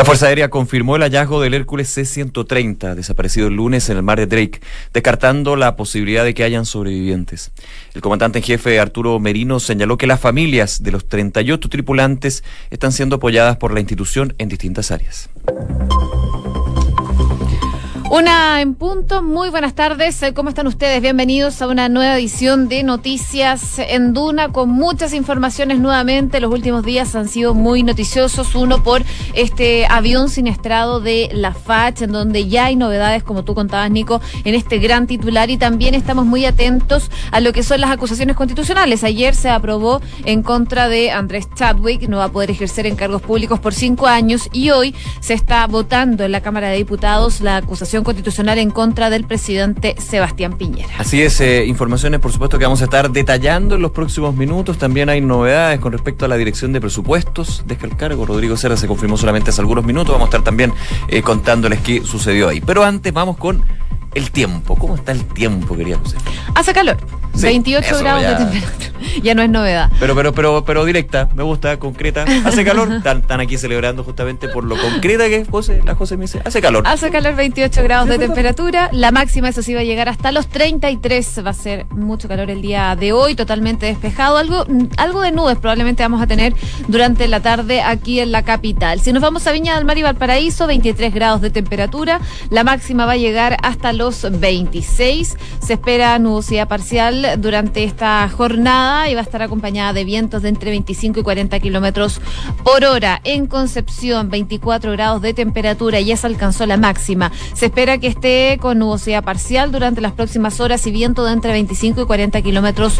La Fuerza Aérea confirmó el hallazgo del Hércules C-130, desaparecido el lunes en el mar de Drake, descartando la posibilidad de que hayan sobrevivientes. El comandante en jefe Arturo Merino señaló que las familias de los 38 tripulantes están siendo apoyadas por la institución en distintas áreas. Una en punto, muy buenas tardes, ¿cómo están ustedes? Bienvenidos a una nueva edición de Noticias en Duna con muchas informaciones nuevamente. Los últimos días han sido muy noticiosos, uno por este avión siniestrado de la FACH, en donde ya hay novedades, como tú contabas, Nico, en este gran titular y también estamos muy atentos a lo que son las acusaciones constitucionales. Ayer se aprobó en contra de Andrés Chadwick, no va a poder ejercer en cargos públicos por cinco años y hoy se está votando en la Cámara de Diputados la acusación constitucional en contra del presidente Sebastián Piñera. Así es, eh, informaciones por supuesto que vamos a estar detallando en los próximos minutos. También hay novedades con respecto a la dirección de presupuestos de cargo. Rodrigo Serra se confirmó solamente hace algunos minutos. Vamos a estar también eh, contándoles qué sucedió ahí. Pero antes vamos con el tiempo. ¿Cómo está el tiempo, quería José? Hace calor. 28 grados de temperatura. Ya no es novedad. Pero, pero, pero, pero directa, me gusta, concreta. Hace calor. Están, aquí celebrando justamente por lo concreta que es José. La José me dice, hace calor. Hace calor, 28 grados de temperatura. La máxima, eso sí, va a llegar hasta los 33. Va a ser mucho calor el día de hoy, totalmente despejado. Algo, algo de nubes probablemente vamos a tener durante la tarde aquí en la capital. Si nos vamos a Viña del Mar y Valparaíso, 23 grados de temperatura. La máxima va a llegar hasta los 26. Se espera nubosidad parcial durante esta jornada y va a estar acompañada de vientos de entre 25 y 40 kilómetros por hora. En Concepción, 24 grados de temperatura, ya se alcanzó la máxima. Se espera que esté con nubosidad parcial durante las próximas horas y viento de entre 25 y 40 kilómetros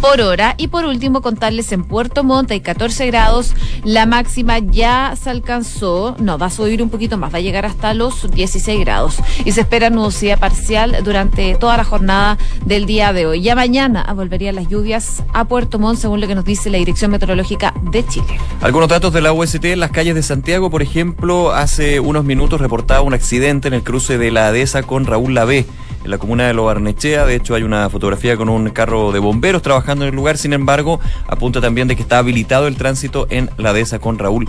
por hora. Y por último, contarles en Puerto Montt hay 14 grados, la máxima ya se alcanzó, no, va a subir un poquito más, va a llegar hasta los 16 grados. Y se espera nubosidad parcial durante toda la jornada del día de hoy. Mañana volverían las lluvias a Puerto Montt, según lo que nos dice la Dirección Meteorológica de Chile. Algunos datos de la UST en las calles de Santiago, por ejemplo, hace unos minutos reportaba un accidente en el cruce de la Adesa con Raúl Lavé en la comuna de Lo Barnechea. De hecho, hay una fotografía con un carro de bomberos trabajando en el lugar. Sin embargo, apunta también de que está habilitado el tránsito en la Dehesa con Raúl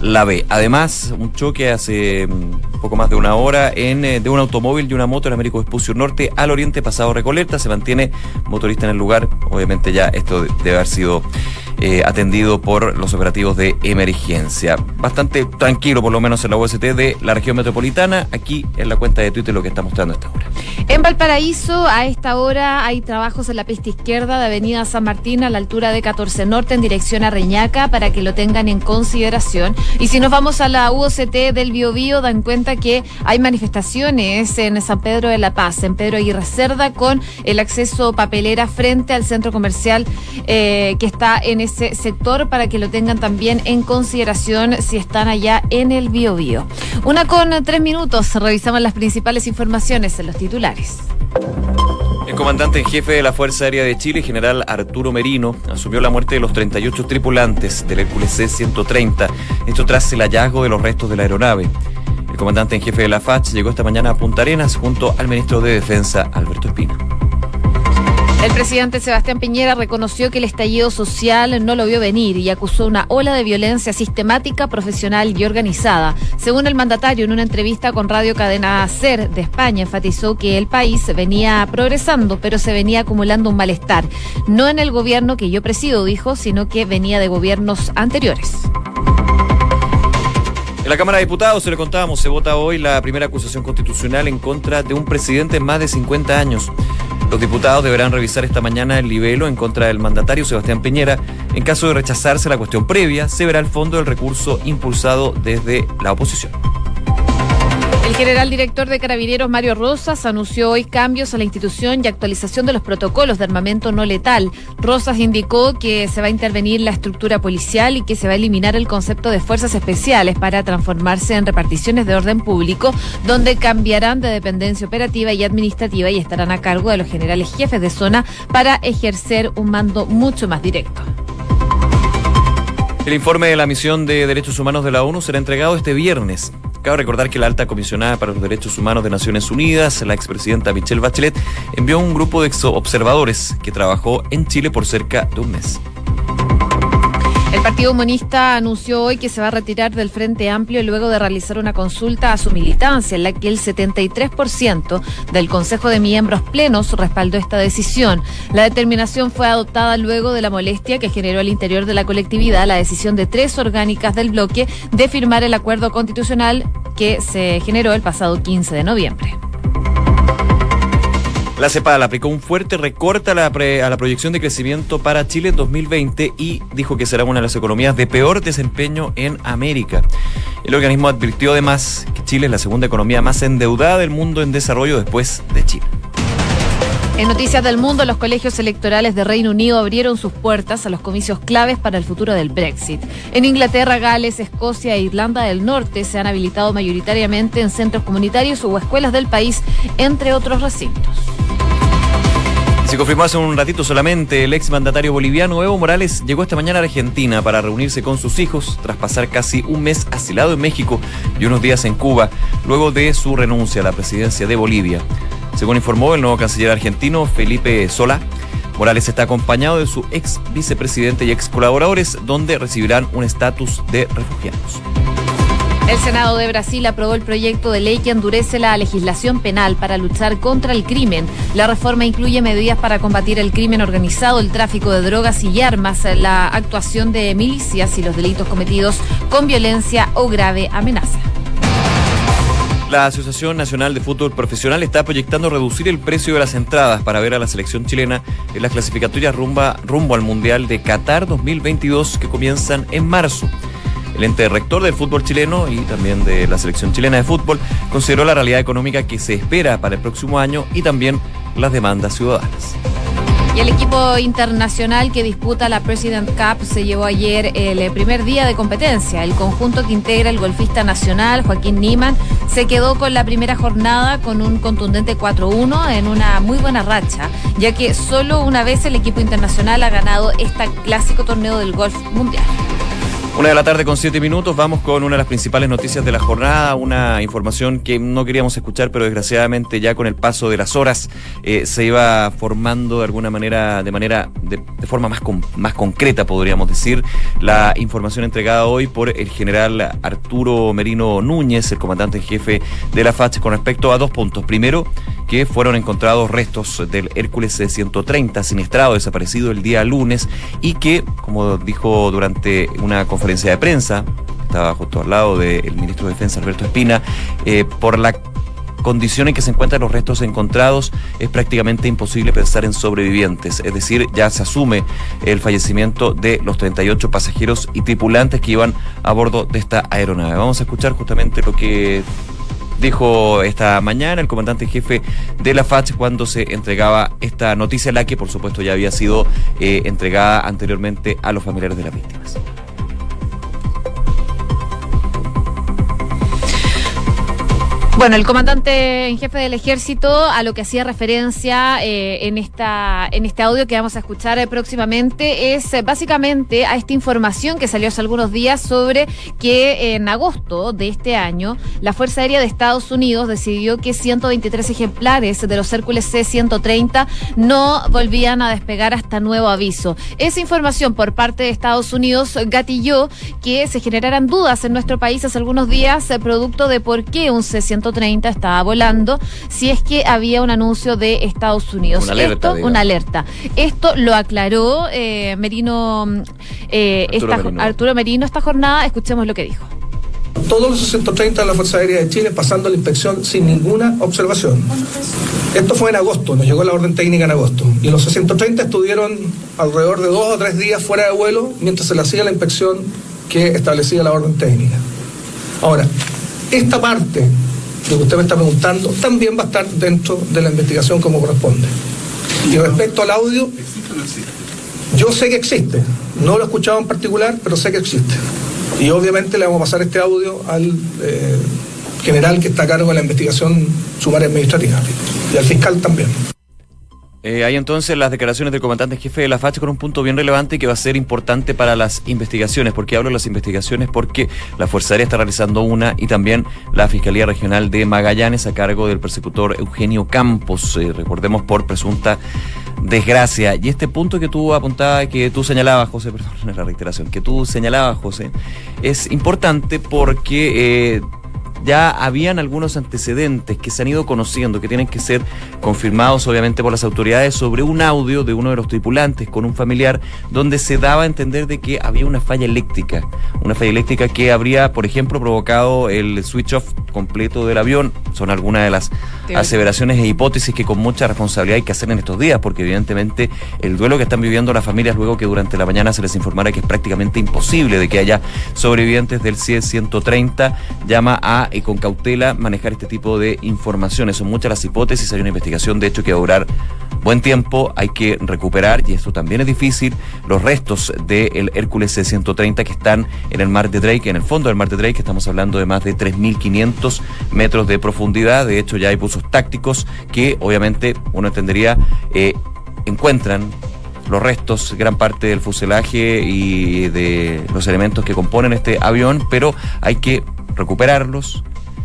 la B. Además, un choque hace mm, poco más de una hora en, eh, de un automóvil y una moto en Américo Vespucio Norte al oriente pasado Recoleta. Se mantiene motorista en el lugar. Obviamente ya esto debe haber sido eh, atendido por los operativos de emergencia. Bastante tranquilo, por lo menos en la UST de la región metropolitana. Aquí en la cuenta de Twitter lo que está mostrando a esta hora. En Valparaíso, a esta hora hay trabajos en la pista izquierda de Avenida San Martín a la altura de 14 Norte en dirección a Reñaca para que lo tengan en consideración. Y si nos vamos a la UOCT del Biobío, dan cuenta que hay manifestaciones en San Pedro de la Paz, en Pedro Aguirre Cerda, con el acceso papelera frente al centro comercial eh, que está en ese sector para que lo tengan también en consideración si están allá en el Biobío. Una con tres minutos, revisamos las principales informaciones en los titulares. El comandante en jefe de la Fuerza Aérea de Chile, general Arturo Merino, asumió la muerte de los 38 tripulantes del Hércules C-130, esto tras el hallazgo de los restos de la aeronave. El comandante en jefe de la FACH llegó esta mañana a Punta Arenas junto al ministro de Defensa, Alberto Espina. El presidente Sebastián Piñera reconoció que el estallido social no lo vio venir y acusó una ola de violencia sistemática, profesional y organizada. Según el mandatario, en una entrevista con Radio Cadena Ser de España, enfatizó que el país venía progresando, pero se venía acumulando un malestar. No en el gobierno que yo presido, dijo, sino que venía de gobiernos anteriores. En la Cámara de Diputados, se le contábamos, se vota hoy la primera acusación constitucional en contra de un presidente en más de 50 años. Los diputados deberán revisar esta mañana el libelo en contra del mandatario Sebastián Piñera. En caso de rechazarse la cuestión previa, se verá el fondo del recurso impulsado desde la oposición. El general director de Carabineros, Mario Rosas, anunció hoy cambios a la institución y actualización de los protocolos de armamento no letal. Rosas indicó que se va a intervenir la estructura policial y que se va a eliminar el concepto de fuerzas especiales para transformarse en reparticiones de orden público, donde cambiarán de dependencia operativa y administrativa y estarán a cargo de los generales jefes de zona para ejercer un mando mucho más directo. El informe de la misión de derechos humanos de la ONU será entregado este viernes. Cabe recordar que la alta comisionada para los derechos humanos de Naciones Unidas, la expresidenta Michelle Bachelet, envió un grupo de observadores que trabajó en Chile por cerca de un mes. Partido Comunista anunció hoy que se va a retirar del Frente Amplio luego de realizar una consulta a su militancia, en la que el 73% del Consejo de Miembros Plenos respaldó esta decisión. La determinación fue adoptada luego de la molestia que generó al interior de la colectividad la decisión de tres orgánicas del bloque de firmar el acuerdo constitucional que se generó el pasado 15 de noviembre. La CEPAL aplicó un fuerte recorte a la, proyección de crecimiento para Chile en 2020 y dijo que será una de las economías de peor desempeño en América. El organismo advirtió además que Chile es la segunda economía más endeudada del mundo en desarrollo después de China. En Noticias del Mundo, los colegios electorales de Reino Unido abrieron sus puertas a los comicios claves para el futuro del Brexit. En Inglaterra, Gales, Escocia e Irlanda del Norte se han habilitado mayoritariamente en centros comunitarios o escuelas del país, entre otros recintos. Se confirmó hace un ratito solamente, el ex mandatario boliviano Evo Morales llegó esta mañana a Argentina para reunirse con sus hijos tras pasar casi un mes asilado en México y unos días en Cuba, luego de su renuncia a la presidencia de Bolivia. Según informó el nuevo canciller argentino Felipe Sola, Morales está acompañado de su ex vicepresidente y ex colaboradores, donde recibirán un estatus de refugiados. El Senado de Brasil aprobó el proyecto de ley que endurece la legislación penal para luchar contra el crimen. La reforma incluye medidas para combatir el crimen organizado, el tráfico de drogas y armas, la actuación de milicias y los delitos cometidos con violencia o grave amenaza. La Asociación Nacional de Fútbol Profesional está proyectando reducir el precio de las entradas para ver a la selección chilena en las clasificatorias rumbo al Mundial de Qatar 2022 que comienzan en marzo. El ente rector del fútbol chileno y también de la selección chilena de fútbol consideró la realidad económica que se espera para el próximo año y también las demandas ciudadanas. Y el equipo internacional que disputa la President Cup se llevó ayer el primer día de competencia. El conjunto que integra el golfista nacional, Joaquín Niman, se quedó con la primera jornada con un contundente 4-1 en una muy buena racha, ya que solo una vez el equipo internacional ha ganado este clásico torneo del golf mundial. Una de la tarde con siete minutos, vamos con una de las principales noticias de la jornada, una información que no queríamos escuchar, pero desgraciadamente ya con el paso de las horas eh, se iba formando de alguna manera, de manera, de, forma más, más concreta, podríamos decir, la información entregada hoy por el general Arturo Merino Núñez, el comandante en jefe de la FACH, con respecto a dos puntos. Primero, que fueron encontrados restos del Hércules C-130 siniestrado, desaparecido el día lunes, y que, como dijo durante una conferencia de prensa, estaba justo al lado del ministro de Defensa Alberto Espina, eh, por la condición en que se encuentran los restos encontrados, es prácticamente imposible pensar en sobrevivientes. Es decir, ya se asume el fallecimiento de los 38 pasajeros y tripulantes que iban a bordo de esta aeronave. Vamos a escuchar justamente lo que dijo esta mañana el comandante jefe de la FACH cuando se entregaba esta noticia, la que por supuesto ya había sido eh, entregada anteriormente a los familiares de las víctimas. Bueno, el comandante en jefe del ejército a lo que hacía referencia eh, en esta en este audio que vamos a escuchar eh, próximamente es eh, básicamente a esta información que salió hace algunos días sobre que en agosto de este año la Fuerza Aérea de Estados Unidos decidió que 123 ejemplares de los Hércules C-130 no volvían a despegar hasta nuevo aviso. Esa información por parte de Estados Unidos gatilló que se generaran dudas en nuestro país hace algunos días producto de por qué un C-130 30 estaba volando si es que había un anuncio de Estados Unidos. Una alerta. Esto, una alerta. Esto lo aclaró eh, Merino, eh, Arturo, esta, Merino. Arturo Merino esta jornada. Escuchemos lo que dijo todos los 130 de la Fuerza Aérea de Chile pasando la inspección sin ninguna observación. Esto fue en agosto, nos llegó la orden técnica en agosto. Y los 630 estuvieron alrededor de dos o tres días fuera de vuelo mientras se le hacía la inspección que establecía la orden técnica. Ahora, esta parte lo que usted me está preguntando, también va a estar dentro de la investigación como corresponde. Y respecto al audio, yo sé que existe, no lo he escuchado en particular, pero sé que existe. Y obviamente le vamos a pasar este audio al eh, general que está a cargo de la investigación sumaria administrativa y al fiscal también. Eh, hay entonces las declaraciones del comandante jefe de la FACH con un punto bien relevante que va a ser importante para las investigaciones. ¿Por qué hablo de las investigaciones? Porque la Fuerza Aérea está realizando una y también la Fiscalía Regional de Magallanes a cargo del persecutor Eugenio Campos, eh, recordemos por presunta desgracia. Y este punto que tú apuntabas, que tú señalabas, José, perdón, la reiteración, que tú señalabas, José, es importante porque... Eh, ya habían algunos antecedentes que se han ido conociendo, que tienen que ser confirmados obviamente por las autoridades, sobre un audio de uno de los tripulantes con un familiar, donde se daba a entender de que había una falla eléctrica, una falla eléctrica que habría, por ejemplo, provocado el switch off completo del avión. Son algunas de las aseveraciones e hipótesis que con mucha responsabilidad hay que hacer en estos días, porque evidentemente el duelo que están viviendo las familias luego que durante la mañana se les informara que es prácticamente imposible de que haya sobrevivientes del CIE 130, llama a y con cautela manejar este tipo de informaciones. Son muchas las hipótesis, hay una investigación de hecho que va a durar buen tiempo, hay que recuperar, y esto también es difícil, los restos del Hércules C-130 que están en el mar de Drake, en el fondo del mar de Drake, estamos hablando de más de 3.500 metros de profundidad, de hecho ya hay buzos tácticos que obviamente uno entendería eh, encuentran los restos, gran parte del fuselaje y de los elementos que componen este avión, pero hay que recuperarlos,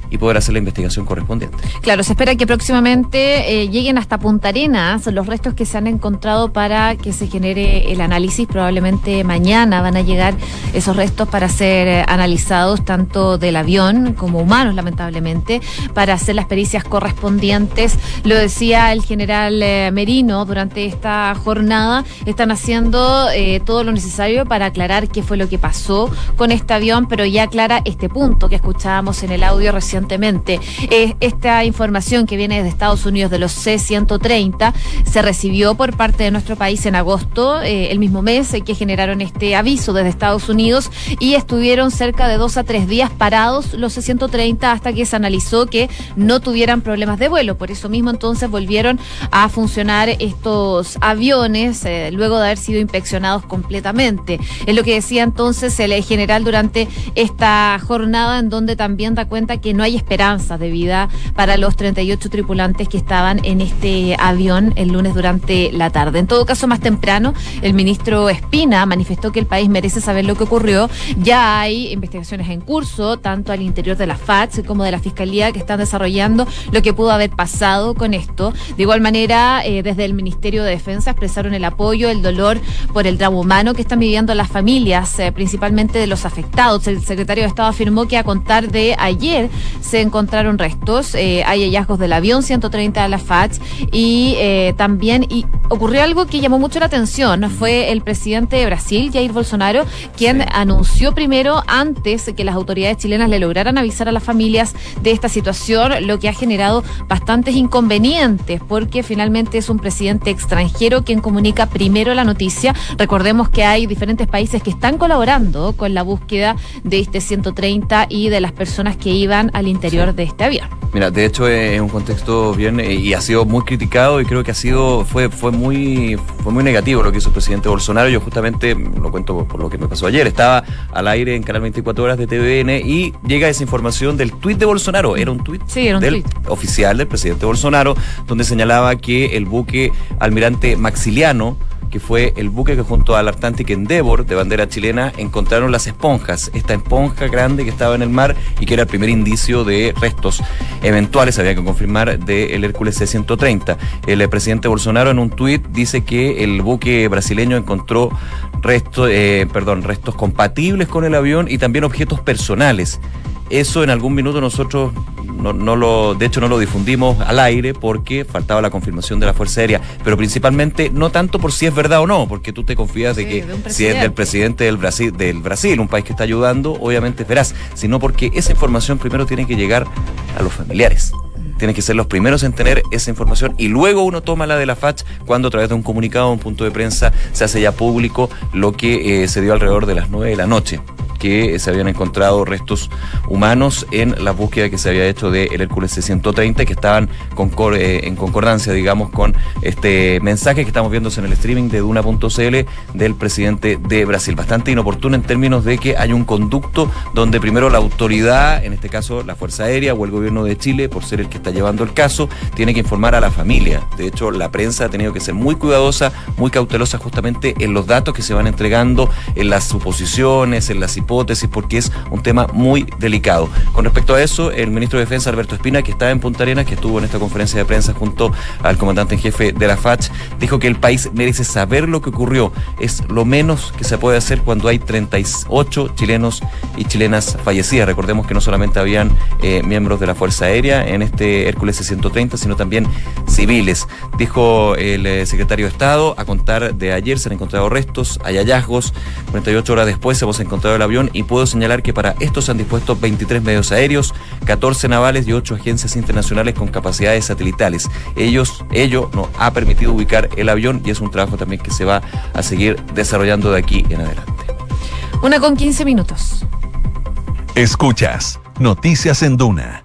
y poder hacer la investigación correspondiente. Claro, se espera que próximamente eh, lleguen hasta Punta Arenas los restos que se han encontrado para que se genere el análisis. Probablemente mañana van a llegar esos restos para ser eh, analizados tanto del avión como humanos, lamentablemente, para hacer las pericias correspondientes. Lo decía el general eh, Merino durante esta jornada. Están haciendo todo lo necesario para aclarar qué fue lo que pasó con este avión, pero ya aclara este punto que escuchábamos en el audio recién recientemente. Eh, esta información que viene de Estados Unidos de los C-130 se recibió por parte de nuestro país en agosto, eh, el mismo mes eh, que generaron este aviso desde Estados Unidos y estuvieron cerca de dos a tres días parados los C-130 hasta que se analizó que no tuvieran problemas de vuelo. Por eso mismo entonces volvieron a funcionar estos aviones luego de haber sido inspeccionados completamente. Es lo que decía entonces el general durante esta jornada en donde también da cuenta que no hay esperanzas de vida para los 38 tripulantes que estaban en este avión el lunes durante la tarde. En todo caso, más temprano, el ministro Espina manifestó que el país merece saber lo que ocurrió. Ya hay investigaciones en curso, tanto al interior de la FATS como de la Fiscalía, que están desarrollando lo que pudo haber pasado con esto. De igual manera, eh, desde el Ministerio de Defensa expresaron el apoyo, el dolor por el drama humano que están viviendo las familias, eh, principalmente de los afectados. El secretario de Estado afirmó que a contar de ayer se encontraron restos. Eh, hay hallazgos del avión 130 de la FACH y eh, también y ocurrió algo que llamó mucho la atención. Fue el presidente de Brasil, Jair Bolsonaro, quien anunció primero, antes que las autoridades chilenas le lograran avisar a las familias de esta situación, lo que ha generado bastantes inconvenientes, porque finalmente es un presidente extranjero quien comunica primero la noticia. Recordemos que hay diferentes países que están colaborando con la búsqueda de este 130 y de las personas que iban al interior de este avión. Mira, de hecho es un contexto bien eh, y ha sido muy criticado y creo que ha sido fue fue muy fue muy negativo lo que hizo el presidente Bolsonaro. Yo justamente lo cuento por lo que me pasó ayer. Estaba al aire en Canal 24 Horas de TVN y llega esa información del tuit de Bolsonaro. Era un tuit del oficial del presidente Bolsonaro donde señalaba que el buque almirante Maxiliano que fue el buque que junto al Atlantic Endeavor de bandera chilena encontraron las esponjas, esta esponja grande que estaba en el mar y que era el primer indicio de restos eventuales, había que confirmar, del Hércules C-130. El eh, presidente Bolsonaro en un tuit dice que el buque brasileño encontró restos, eh, perdón, restos compatibles con el avión y también objetos personales. Eso en algún minuto nosotros no, no, lo, de hecho no lo difundimos al aire porque faltaba la confirmación de la Fuerza Aérea, pero principalmente no tanto por si es verdad o no, porque tú te confías de que si es del presidente del Brasil, del Brasil, un país que está ayudando, obviamente verás, sino porque esa información primero tiene que llegar a los familiares tienen que ser los primeros en tener esa información y luego uno toma la de la FACH cuando a través de un comunicado, un punto de prensa, se hace ya público lo que eh, se dio alrededor de las 9 de la noche que se habían encontrado restos humanos en la búsqueda que se había hecho del el Hércules C-130 que estaban eh, en concordancia, digamos, con este mensaje que estamos viendo en el streaming de Duna.cl del presidente de Brasil. Bastante inoportuno en términos de que hay un conducto donde primero la autoridad, en este caso la Fuerza Aérea o el gobierno de Chile, por ser el que está llevando el caso, tiene que informar a la familia. De hecho, la prensa ha tenido que ser muy cuidadosa, muy cautelosa justamente en los datos que se van entregando, en las suposiciones, en las hipótesis, porque es un tema muy delicado. Con respecto a eso, el ministro de Defensa, Alberto Espina, que está en Punta Arenas, que estuvo en esta conferencia de prensa junto al comandante en jefe de la FACH, dijo que el país merece saber lo que ocurrió. Es lo menos que se puede hacer cuando hay 38 chilenos y chilenas fallecidas. Recordemos que no solamente habían eh, miembros de la Fuerza Aérea en este Hércules C-130, sino también civiles. Dijo el eh, secretario de Estado, a contar de ayer se han encontrado restos, hay hallazgos, 48 horas después hemos encontrado el avión y puedo señalar que para esto se han dispuesto 23 medios aéreos, 14 navales y 8 agencias internacionales con capacidades satelitales. Ellos, ello nos ha permitido ubicar el avión y es un trabajo también que se va a seguir desarrollando de aquí en adelante. Una con 15 minutos. Escuchas Noticias en Duna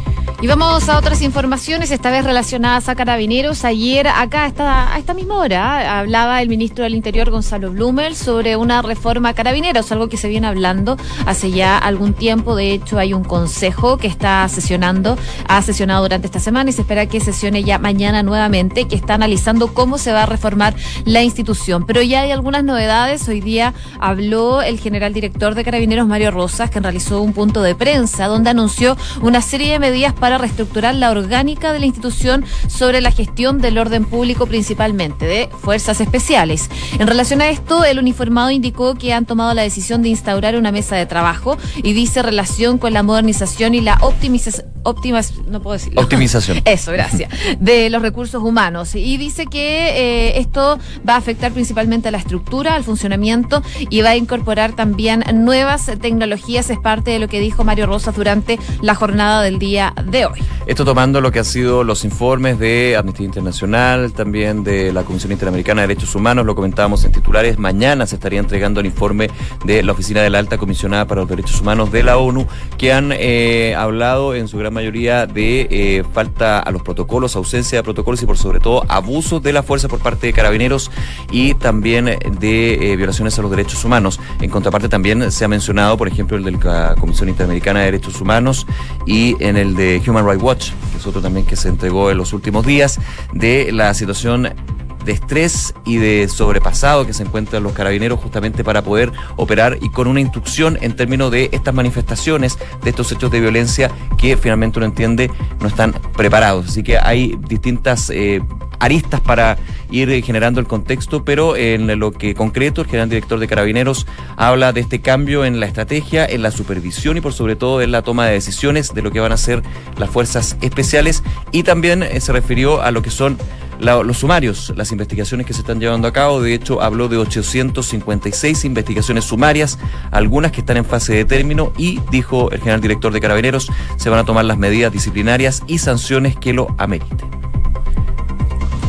Y vamos a otras informaciones, esta vez relacionadas a carabineros. Ayer, acá a esta misma hora, hablaba el ministro del Interior, Gonzalo Blumel, sobre una reforma a carabineros, algo que se viene hablando hace ya algún tiempo. De hecho, hay un consejo que está sesionando, ha sesionado durante esta semana y se espera que sesione ya mañana nuevamente, que está analizando cómo se va a reformar la institución. Pero ya hay algunas novedades. Hoy día habló el general director de carabineros, Mario Rosas, que realizó un punto de prensa donde anunció una serie de medidas para reestructurar la orgánica de la institución sobre la gestión del orden público, principalmente de fuerzas especiales. En relación a esto, el uniformado indicó que han tomado la decisión de instaurar una mesa de trabajo y dice relación con la modernización y la optimización no puedo decirlo. Optimización. Eso, gracias. De los recursos humanos. Y dice que eh, esto va a afectar principalmente a la estructura, al funcionamiento y va a incorporar también nuevas tecnologías. Es parte de lo que dijo Mario Rosas durante la jornada del día de hoy. Esto tomando lo que han sido los informes de Amnistía Internacional, también de la Comisión Interamericana de Derechos Humanos, lo comentábamos en titulares. Mañana se estaría entregando el informe de la Oficina de la Alta Comisionada para los Derechos Humanos de la ONU, que han eh, hablado en su gran mayoría de eh, falta a los protocolos, ausencia de protocolos y por sobre todo abuso de la fuerza por parte de carabineros y también de eh, violaciones a los derechos humanos. En contraparte también se ha mencionado, por ejemplo, el de la Comisión Interamericana de Derechos Humanos y en el de Human Rights Watch, que es otro también que se entregó en los últimos días, de la situación de estrés y de sobrepasado que se encuentran los carabineros justamente para poder operar y con una instrucción en términos de estas manifestaciones, de estos hechos de violencia que finalmente uno entiende no están preparados. Así que hay distintas eh, aristas para ir generando el contexto, pero en lo que concreto el general director de Carabineros habla de este cambio en la estrategia, en la supervisión y por sobre todo en la toma de decisiones de lo que van a ser las fuerzas especiales y también eh, se refirió a lo que son los sumarios, las investigaciones que se están llevando a cabo. De hecho, habló de 856 investigaciones sumarias, algunas que están en fase de término y, dijo el general director de Carabineros, se van a tomar las medidas disciplinarias y sanciones que lo ameriten.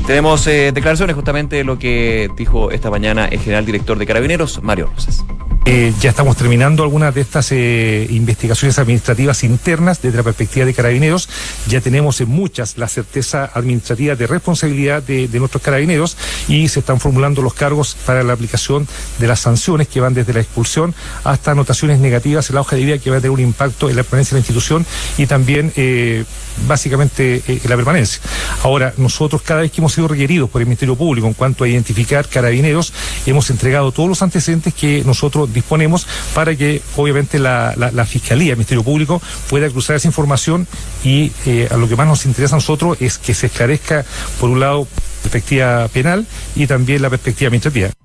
Tenemos eh, declaraciones justamente de lo que dijo esta mañana el general director de Carabineros, Mario Rosas. Eh, ya estamos terminando algunas de estas eh, investigaciones administrativas internas desde la perspectiva de carabineros. Ya tenemos en muchas la certeza administrativa de responsabilidad de, nuestros carabineros y se están formulando los cargos para la aplicación de las sanciones que van desde la expulsión hasta anotaciones negativas en la hoja de vida que va a tener un impacto en la permanencia de la institución y también eh, básicamente en la permanencia. Ahora, nosotros cada vez que hemos sido requeridos por el Ministerio Público en cuanto a identificar carabineros, hemos entregado todos los antecedentes que nosotros disponemos para que obviamente la, Fiscalía, el Ministerio Público pueda cruzar esa información y eh, a lo que más nos interesa a nosotros es que se esclarezca, por un lado, perspectiva penal y también la perspectiva administrativa.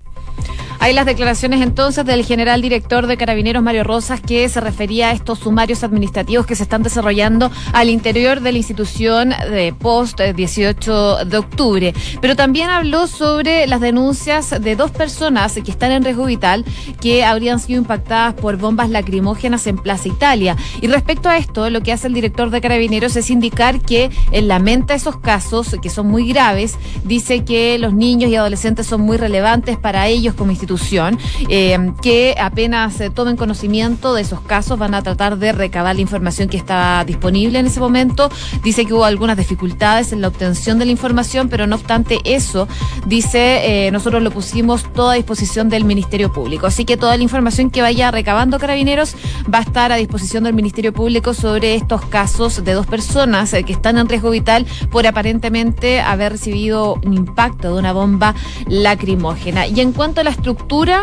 Hay las declaraciones entonces del general director de Carabineros Mario Rosas que se refería a estos sumarios administrativos que se están desarrollando al interior de la institución de post 18 de octubre. Pero también habló sobre las denuncias de dos personas que están en riesgo vital que habrían sido impactadas por bombas lacrimógenas en Plaza Italia. Y respecto a esto, lo que hace el director de Carabineros es indicar que él lamenta esos casos que son muy graves, dice que los niños y adolescentes son muy relevantes para ellos como institución institución, eh, que apenas eh, tomen conocimiento de esos casos van a tratar de recabar la información que estaba disponible en ese momento. Dice que hubo algunas dificultades en la obtención de la información, pero no obstante eso, dice, eh, nosotros lo pusimos toda a disposición del Ministerio Público. Así que toda la información que vaya recabando Carabineros va a estar a disposición del Ministerio Público sobre estos casos de dos personas que están en riesgo vital por aparentemente haber recibido un impacto de una bomba lacrimógena. Y en cuanto a la estructura,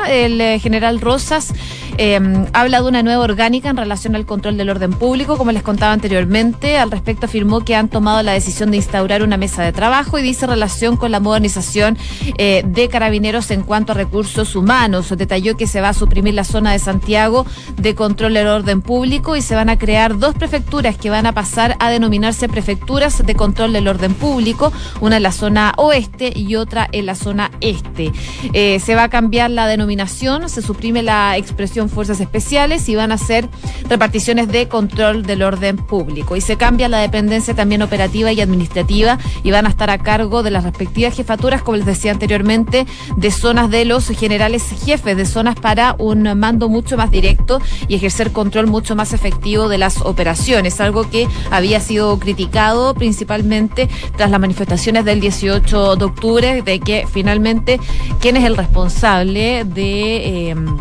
el eh, general Rosas eh, habla de una nueva orgánica en relación al control del orden público, como les contaba anteriormente. Al respecto afirmó que han tomado la decisión de instaurar una mesa de trabajo y dice relación con la modernización eh, de carabineros en cuanto a recursos humanos. Detalló que se va a suprimir la zona de Santiago de control del orden público y se van a crear dos prefecturas que van a pasar a denominarse prefecturas de control del orden público, una en la zona oeste y otra en la zona este. se va a cambiar la denominación, se suprime la expresión fuerzas especiales y van a ser reparticiones de control del orden público. Y se cambia la dependencia también operativa y administrativa y van a estar a cargo de las respectivas jefaturas, como les decía anteriormente, de zonas de los generales jefes, de zonas para un mando mucho más directo y ejercer control mucho más efectivo de las operaciones, algo que había sido criticado principalmente tras las manifestaciones del 18 de octubre de que finalmente quién es el responsable de... Em,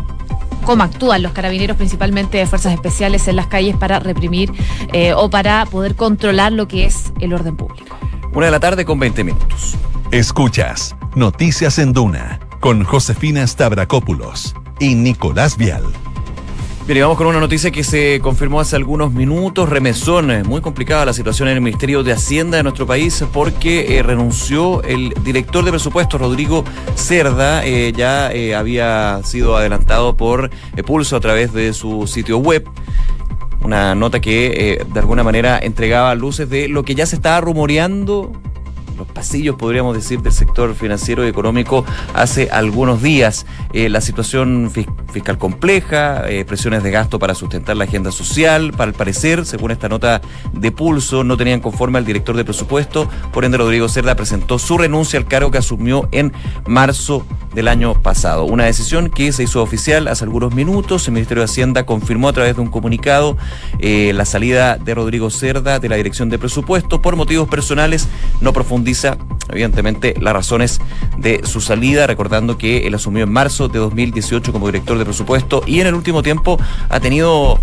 cómo actúan los carabineros, principalmente de fuerzas especiales en las calles para reprimir eh, o para poder controlar lo que es el orden público. Una de la tarde con 20 minutos. Escuchas Noticias en Duna con Josefina Stavrakopoulos y Nicolás Vial. Bien, y vamos con una noticia que se confirmó hace algunos minutos. Remesón, muy complicada la situación en el Ministerio de Hacienda de nuestro país porque eh, renunció el director de presupuestos, Rodrigo Cerda. Eh, ya eh, había sido adelantado por Pulso a través de su sitio web una nota que de alguna manera entregaba luces de lo que ya se estaba rumoreando los pasillos, podríamos decir, del sector financiero y económico hace algunos días. Eh, la situación fiscal compleja, eh, presiones de gasto para sustentar la agenda social, para el parecer, según esta nota de pulso, no tenían conforme al director de presupuesto, por ende Rodrigo Cerda presentó su renuncia al cargo que asumió en marzo del año pasado. Una decisión que se hizo oficial hace algunos minutos. El Ministerio de Hacienda confirmó a través de un comunicado eh, la salida de Rodrigo Cerda de la Dirección de Presupuesto por motivos personales. No profundiza, evidentemente, las razones de su salida, recordando que él asumió en marzo de 2018 como director de presupuesto y en el último tiempo ha tenido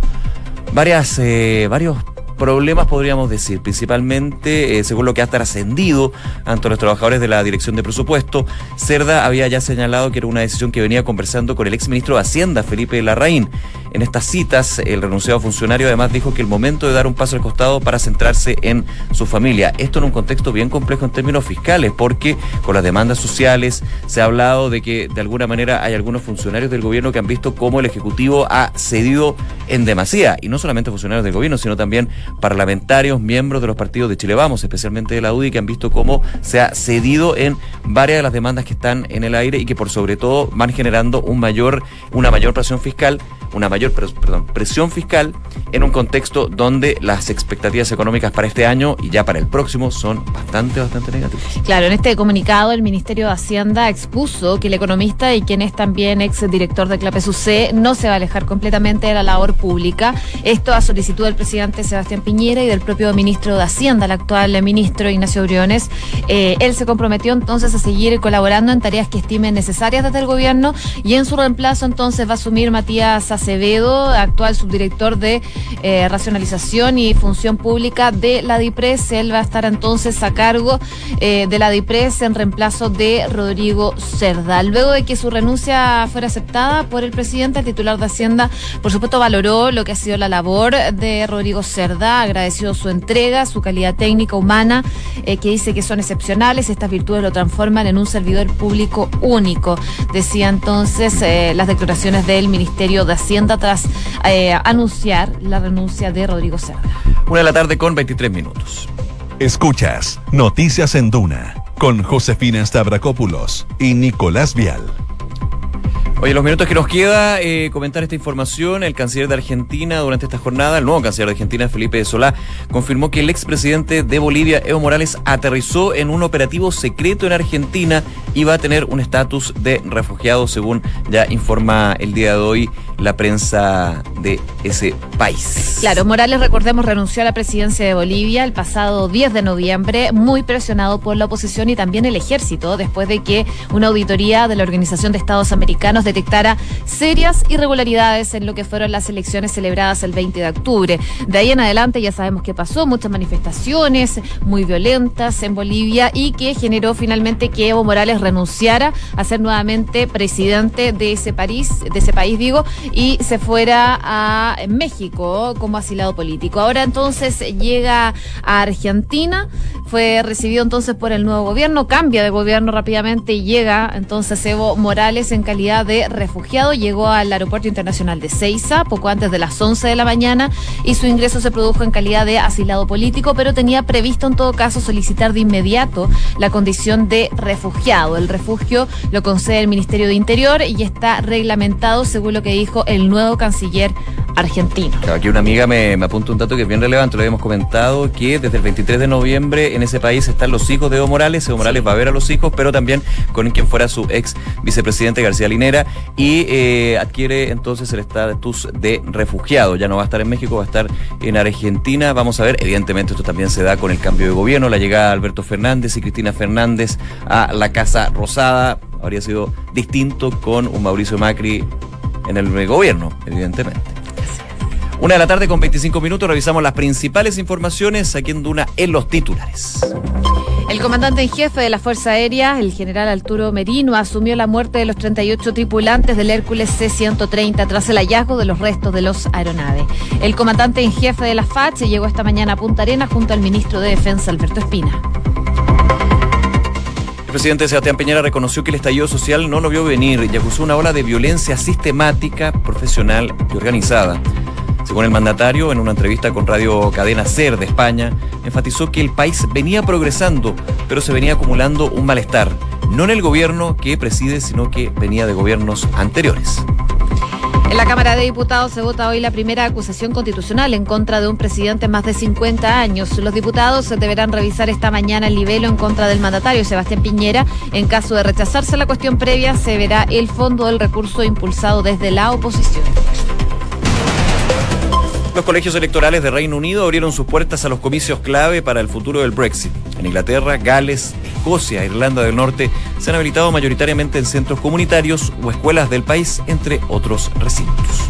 varias, eh, varios problemas, podríamos decir, principalmente eh, según lo que ha trascendido ante los trabajadores de la Dirección de Presupuesto. Cerda había ya señalado que era una decisión que venía conversando con el exministro de Hacienda, Felipe Larraín. En estas citas, el renunciado funcionario además dijo que el momento de dar un paso al costado para centrarse en su familia. Esto en un contexto bien complejo en términos fiscales, porque con las demandas sociales se ha hablado de que de alguna manera hay algunos funcionarios del gobierno que han visto cómo el Ejecutivo ha cedido en demasía, y no solamente funcionarios del gobierno, sino también parlamentarios, miembros de los partidos de Chile Vamos, especialmente de la UDI, que han visto cómo se ha cedido en varias de las demandas que están en el aire y que por sobre todo van generando una mayor presión fiscal, una mayor presión fiscal en un contexto donde las expectativas económicas para este año y ya para el próximo son bastante, bastante negativas. Claro, en este comunicado el Ministerio de Hacienda expuso que el economista y quien es también ex director de CLAPESUC no se va a alejar completamente de la labor pública. Esto a solicitud del presidente Sebastián Piñera y del propio ministro de Hacienda, el actual ministro Ignacio Briones. Eh, él se comprometió entonces a seguir colaborando en tareas que estimen necesarias desde el gobierno y en su reemplazo entonces va a asumir Matías Acevedo, actual subdirector de eh, racionalización y función pública de la DIPRES. Él va a estar entonces a cargo eh, de la DIPRES en reemplazo de Rodrigo Cerda. Luego de que su renuncia fuera aceptada por el presidente, el titular de Hacienda, por supuesto, valoró valoró lo que ha sido la labor de Rodrigo Cerda, agradeció su entrega, su calidad técnica, humana, eh, que dice que son excepcionales, estas virtudes lo transforman en un servidor público único. Decía entonces eh, las declaraciones del Ministerio de Hacienda tras eh, anunciar la renuncia de Rodrigo Cerda. Una de la tarde con 23 minutos. Escuchas Noticias en Duna con Josefina Stavrakopoulos y Nicolás Vial. Oye, los minutos que nos queda, eh, comentar esta información. El canciller de Argentina durante esta jornada, el nuevo canciller de Argentina, Felipe Solá, confirmó que el expresidente de Bolivia, Evo Morales, aterrizó en un operativo secreto en Argentina y va a tener un estatus de refugiado, según ya informa el día de hoy la prensa de ese país. Claro, Morales, recordemos, renunció a la presidencia de Bolivia el pasado 10 de noviembre, muy presionado por la oposición y también el ejército, después de que una auditoría de la Organización de Estados Americanos detectara serias irregularidades en lo que fueron las elecciones celebradas el 20 de octubre. De ahí en adelante ya sabemos qué pasó, muchas manifestaciones muy violentas en Bolivia y que generó finalmente que Evo Morales renunciara a ser nuevamente presidente de ese país, de ese país digo, y se fuera a México como asilado político. Ahora entonces llega a Argentina, fue recibido entonces por el nuevo gobierno, cambia de gobierno rápidamente y llega entonces Evo Morales en calidad de refugiado, llegó al aeropuerto internacional de Ceiza poco antes de las 11 de la mañana y su ingreso se produjo en calidad de asilado político, pero tenía previsto en todo caso solicitar de inmediato la condición de refugiado. El refugio lo concede el Ministerio de Interior y está reglamentado según lo que dijo el nuevo canciller argentino. Aquí una amiga me, me apunta un dato que es bien relevante, lo habíamos comentado, que desde el 23 de noviembre en ese país están los hijos de Evo Morales, Evo Morales va a ver a los hijos, pero también con quien fuera su ex vicepresidente García Linera y eh, adquiere entonces el estatus de refugiado, ya no va a estar en México, va a estar en Argentina, vamos a ver, evidentemente esto también se da con el cambio de gobierno, la llegada de Alberto Fernández y Cristina Fernández a la Casa Rosada, habría sido distinto con un Mauricio Macri en el gobierno, evidentemente. Una de la tarde con 25 minutos revisamos las principales informaciones aquí en Duna en los titulares. El comandante en jefe de la Fuerza Aérea, el general Arturo Merino, asumió la muerte de los 38 tripulantes del Hércules C-130 tras el hallazgo de los restos de los aeronaves. El comandante en jefe de la FACH llegó esta mañana a Punta Arenas junto al ministro de Defensa, Alberto Espina. El presidente Sebastián Peñera reconoció que el estallido social no lo vio venir y acusó una ola de violencia sistemática, profesional y organizada. Según el mandatario, en una entrevista con Radio Cadena Ser de España, enfatizó que el país venía progresando, pero se venía acumulando un malestar, no en el gobierno que preside, sino que venía de gobiernos anteriores. En la Cámara de Diputados se vota hoy la primera acusación constitucional en contra de un presidente más de 50 años. Los diputados deberán revisar esta mañana el libelo en contra del mandatario Sebastián Piñera. En caso de rechazarse la cuestión previa, se verá el fondo del recurso impulsado desde la oposición. Los colegios electorales de Reino Unido abrieron sus puertas a los comicios clave para el futuro del Brexit. En Inglaterra, Gales, Escocia e Irlanda del Norte se han habilitado mayoritariamente en centros comunitarios o escuelas del país, entre otros recintos.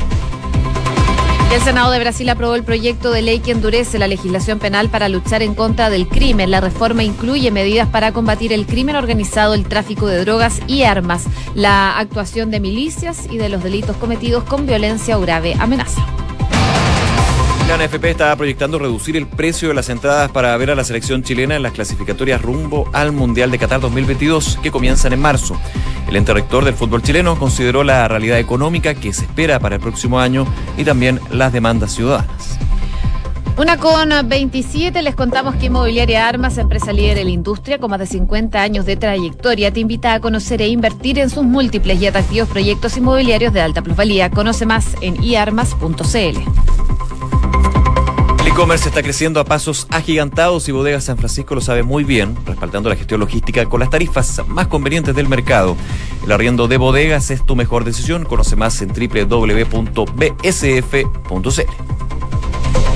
El Senado de Brasil aprobó el proyecto de ley que endurece la legislación penal para luchar en contra del crimen. La reforma incluye medidas para combatir el crimen organizado, el tráfico de drogas y armas, la actuación de milicias y de los delitos cometidos con violencia o grave amenaza. La NFP está proyectando reducir el precio de las entradas para ver a la selección chilena en las clasificatorias rumbo al Mundial de Qatar 2022 que comienzan en marzo. El ente rector del fútbol chileno consideró la realidad económica que se espera para el próximo año y también las demandas ciudadanas. Una con 27, les contamos que Inmobiliaria Armas, empresa líder en la industria con más de 50 años de trayectoria, te invita a conocer e invertir en sus múltiples y atractivos proyectos inmobiliarios de alta plusvalía. Conoce más en iarmas.cl. E-commerce está creciendo a pasos agigantados y Bodega San Francisco lo sabe muy bien, respaldando la gestión logística con las tarifas más convenientes del mercado. El arriendo de bodegas es tu mejor decisión. Conoce más en www.bsf.cl.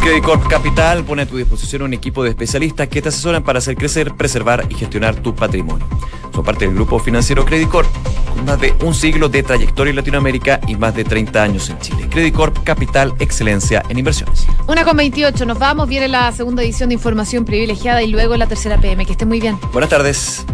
Credit Corp Capital pone a tu disposición un equipo de especialistas que te asesoran para hacer crecer, preservar y gestionar tu patrimonio. Son parte del grupo financiero Credit Corp más de un siglo de trayectoria en Latinoamérica y más de 30 años en Chile. Credit Corp Capital Excelencia en Inversiones. Una con 28, nos vamos, viene la segunda edición de Información Privilegiada y luego la tercera PM. Que esté muy bien. Buenas tardes.